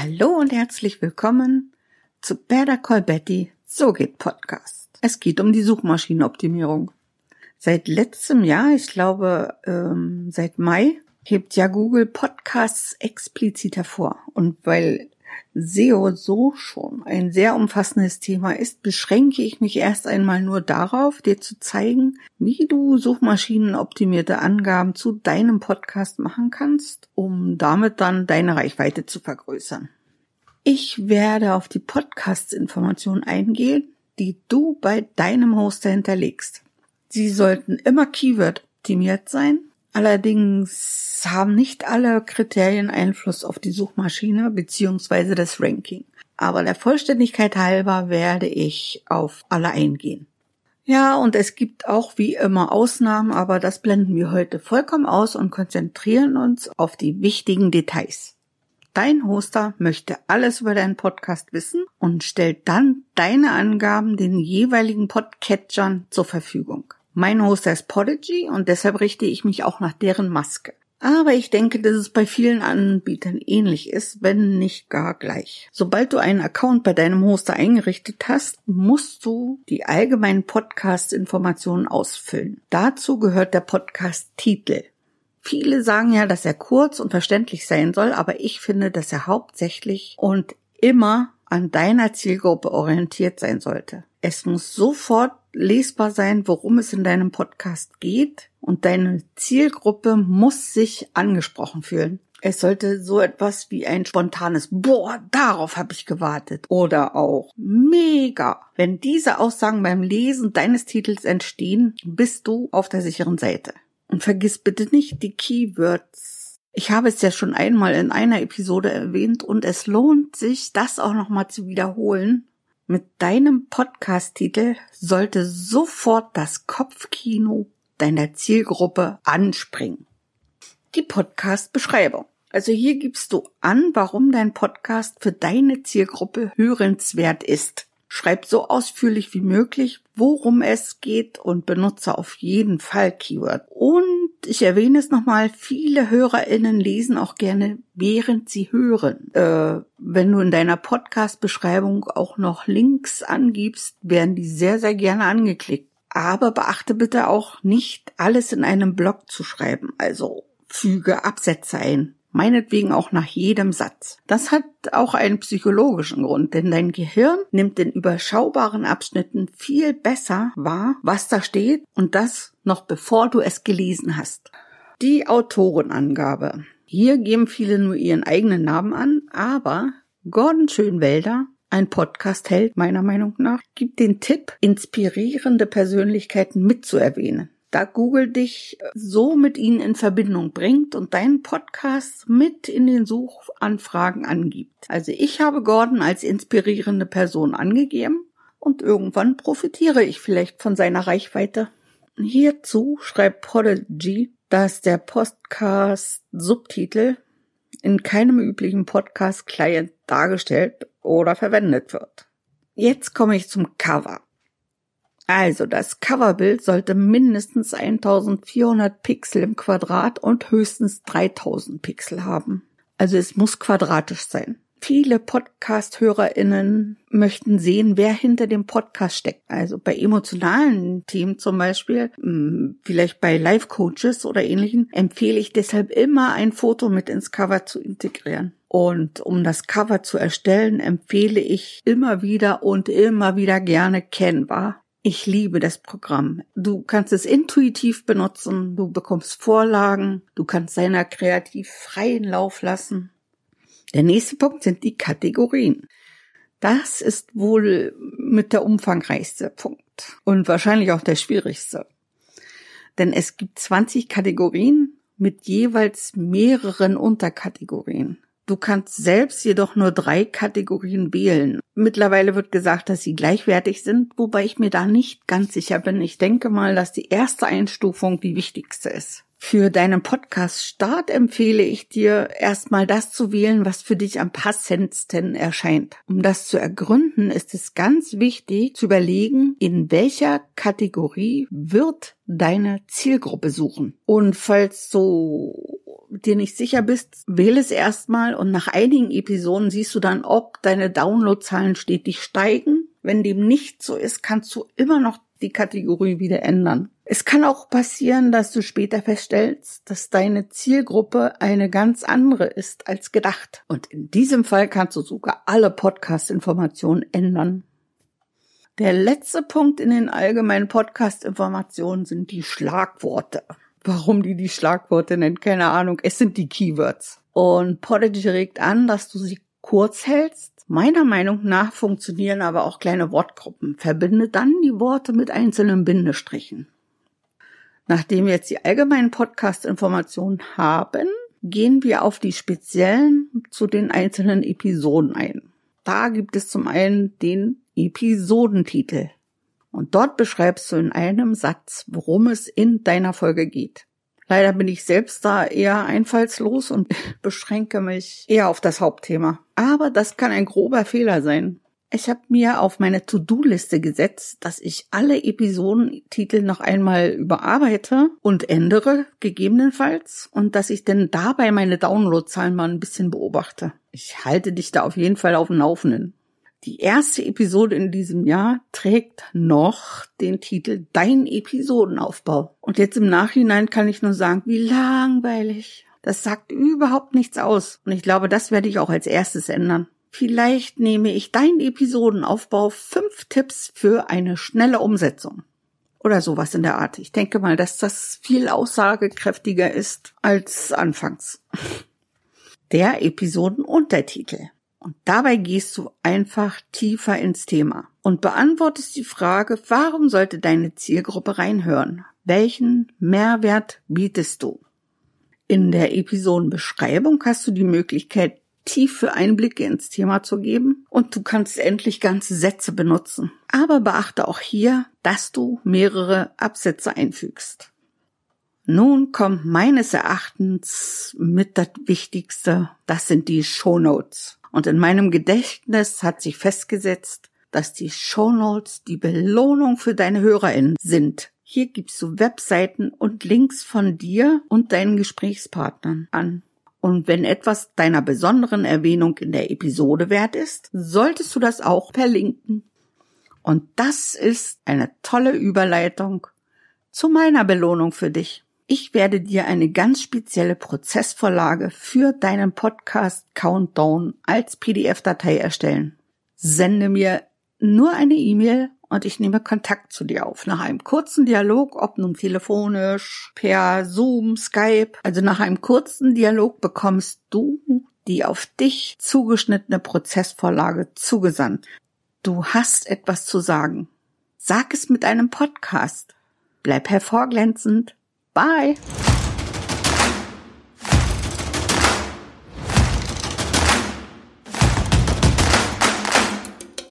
Hallo und herzlich willkommen zu Better Call Betty, so geht Podcast. Es geht um die Suchmaschinenoptimierung. Seit letztem Jahr, ich glaube ähm, seit Mai, hebt ja Google Podcasts explizit hervor. Und weil SEO so schon ein sehr umfassendes Thema ist, beschränke ich mich erst einmal nur darauf, dir zu zeigen, wie du suchmaschinenoptimierte Angaben zu deinem Podcast machen kannst, um damit dann deine Reichweite zu vergrößern. Ich werde auf die Podcast-Informationen eingehen, die du bei deinem Hoster hinterlegst. Sie sollten immer Keyword-optimiert sein Allerdings haben nicht alle Kriterien Einfluss auf die Suchmaschine beziehungsweise das Ranking. Aber der Vollständigkeit halber werde ich auf alle eingehen. Ja, und es gibt auch wie immer Ausnahmen, aber das blenden wir heute vollkommen aus und konzentrieren uns auf die wichtigen Details. Dein Hoster möchte alles über deinen Podcast wissen und stellt dann deine Angaben den jeweiligen Podcatchern zur Verfügung. Mein Hoster ist Podigy und deshalb richte ich mich auch nach deren Maske. Aber ich denke, dass es bei vielen Anbietern ähnlich ist, wenn nicht gar gleich. Sobald du einen Account bei deinem Hoster eingerichtet hast, musst du die allgemeinen Podcast-Informationen ausfüllen. Dazu gehört der Podcast-Titel. Viele sagen ja, dass er kurz und verständlich sein soll, aber ich finde, dass er hauptsächlich und immer an deiner Zielgruppe orientiert sein sollte. Es muss sofort lesbar sein, worum es in deinem Podcast geht und deine Zielgruppe muss sich angesprochen fühlen. Es sollte so etwas wie ein spontanes Boah, darauf habe ich gewartet oder auch mega. Wenn diese Aussagen beim Lesen deines Titels entstehen, bist du auf der sicheren Seite. Und vergiss bitte nicht die Keywords. Ich habe es ja schon einmal in einer Episode erwähnt und es lohnt sich, das auch nochmal zu wiederholen, mit deinem Podcast-Titel sollte sofort das Kopfkino deiner Zielgruppe anspringen. Die Podcast-Beschreibung. Also hier gibst du an, warum dein Podcast für deine Zielgruppe hörenswert ist. Schreib so ausführlich wie möglich, worum es geht und benutze auf jeden Fall Keyword. Und ich erwähne es nochmal, viele HörerInnen lesen auch gerne, während sie hören. Äh, wenn du in deiner Podcast-Beschreibung auch noch Links angibst, werden die sehr, sehr gerne angeklickt. Aber beachte bitte auch nicht, alles in einem Blog zu schreiben. Also füge Absätze ein meinetwegen auch nach jedem Satz. Das hat auch einen psychologischen Grund, denn dein Gehirn nimmt in überschaubaren Abschnitten viel besser wahr, was da steht und das noch bevor du es gelesen hast. Die Autorenangabe. Hier geben viele nur ihren eigenen Namen an, aber Gordon Schönwelder ein Podcast-Held meiner Meinung nach, gibt den Tipp, inspirierende Persönlichkeiten mitzuerwähnen da Google dich so mit ihnen in Verbindung bringt und deinen Podcast mit in den Suchanfragen angibt. Also ich habe Gordon als inspirierende Person angegeben und irgendwann profitiere ich vielleicht von seiner Reichweite. Hierzu schreibt Podigy, dass der Podcast Subtitel in keinem üblichen Podcast-Client dargestellt oder verwendet wird. Jetzt komme ich zum Cover. Also das Coverbild sollte mindestens 1400 Pixel im Quadrat und höchstens 3000 Pixel haben. Also es muss quadratisch sein. Viele Podcast-HörerInnen möchten sehen, wer hinter dem Podcast steckt. Also bei emotionalen Themen zum Beispiel, hm, vielleicht bei Live-Coaches oder ähnlichen, empfehle ich deshalb immer ein Foto mit ins Cover zu integrieren. Und um das Cover zu erstellen, empfehle ich immer wieder und immer wieder gerne Canva. Ich liebe das Programm. Du kannst es intuitiv benutzen, du bekommst Vorlagen, du kannst seiner kreativ freien Lauf lassen. Der nächste Punkt sind die Kategorien. Das ist wohl mit der umfangreichste Punkt und wahrscheinlich auch der schwierigste. Denn es gibt 20 Kategorien mit jeweils mehreren Unterkategorien. Du kannst selbst jedoch nur drei Kategorien wählen. Mittlerweile wird gesagt, dass sie gleichwertig sind, wobei ich mir da nicht ganz sicher bin. Ich denke mal, dass die erste Einstufung die wichtigste ist. Für deinen Podcast-Start empfehle ich dir erstmal das zu wählen, was für dich am passendsten erscheint. Um das zu ergründen, ist es ganz wichtig zu überlegen, in welcher Kategorie wird deine Zielgruppe suchen. Und falls so dir nicht sicher bist, wähle es erstmal und nach einigen Episoden siehst du dann, ob deine Downloadzahlen stetig steigen. Wenn dem nicht so ist, kannst du immer noch die Kategorie wieder ändern. Es kann auch passieren, dass du später feststellst, dass deine Zielgruppe eine ganz andere ist als gedacht. Und in diesem Fall kannst du sogar alle Podcast-Informationen ändern. Der letzte Punkt in den allgemeinen Podcast-Informationen sind die Schlagworte. Warum die die Schlagworte nennt, keine Ahnung. Es sind die Keywords. Und Podigy regt an, dass du sie kurz hältst. Meiner Meinung nach funktionieren aber auch kleine Wortgruppen. Verbinde dann die Worte mit einzelnen Bindestrichen. Nachdem wir jetzt die allgemeinen Podcast-Informationen haben, gehen wir auf die speziellen zu den einzelnen Episoden ein. Da gibt es zum einen den Episodentitel. Und dort beschreibst du in einem Satz, worum es in deiner Folge geht. Leider bin ich selbst da eher einfallslos und beschränke mich eher auf das Hauptthema. Aber das kann ein grober Fehler sein. Ich habe mir auf meine To-Do-Liste gesetzt, dass ich alle Episodentitel noch einmal überarbeite und ändere, gegebenenfalls, und dass ich denn dabei meine Downloadzahlen mal ein bisschen beobachte. Ich halte dich da auf jeden Fall auf dem Laufenden. Die erste Episode in diesem Jahr trägt noch den Titel Dein Episodenaufbau. Und jetzt im Nachhinein kann ich nur sagen, wie langweilig. Das sagt überhaupt nichts aus. Und ich glaube, das werde ich auch als erstes ändern. Vielleicht nehme ich deinen Episodenaufbau fünf Tipps für eine schnelle Umsetzung. Oder sowas in der Art. Ich denke mal, dass das viel aussagekräftiger ist als anfangs. Der Episodenuntertitel. Und dabei gehst du einfach tiefer ins Thema und beantwortest die Frage, warum sollte deine Zielgruppe reinhören? Welchen Mehrwert bietest du? In der Episodenbeschreibung hast du die Möglichkeit, tiefe Einblicke ins Thema zu geben und du kannst endlich ganze Sätze benutzen. Aber beachte auch hier, dass du mehrere Absätze einfügst. Nun kommt meines Erachtens mit das Wichtigste, das sind die Show Notes. Und in meinem Gedächtnis hat sich festgesetzt, dass die Shownotes die Belohnung für deine HörerInnen sind. Hier gibst du Webseiten und Links von dir und deinen Gesprächspartnern an. Und wenn etwas deiner besonderen Erwähnung in der Episode wert ist, solltest du das auch verlinken. Und das ist eine tolle Überleitung zu meiner Belohnung für dich. Ich werde dir eine ganz spezielle Prozessvorlage für deinen Podcast Countdown als PDF-Datei erstellen. Sende mir nur eine E-Mail und ich nehme Kontakt zu dir auf. Nach einem kurzen Dialog, ob nun telefonisch, per Zoom, Skype, also nach einem kurzen Dialog bekommst du die auf dich zugeschnittene Prozessvorlage zugesandt. Du hast etwas zu sagen. Sag es mit einem Podcast. Bleib hervorglänzend Bye.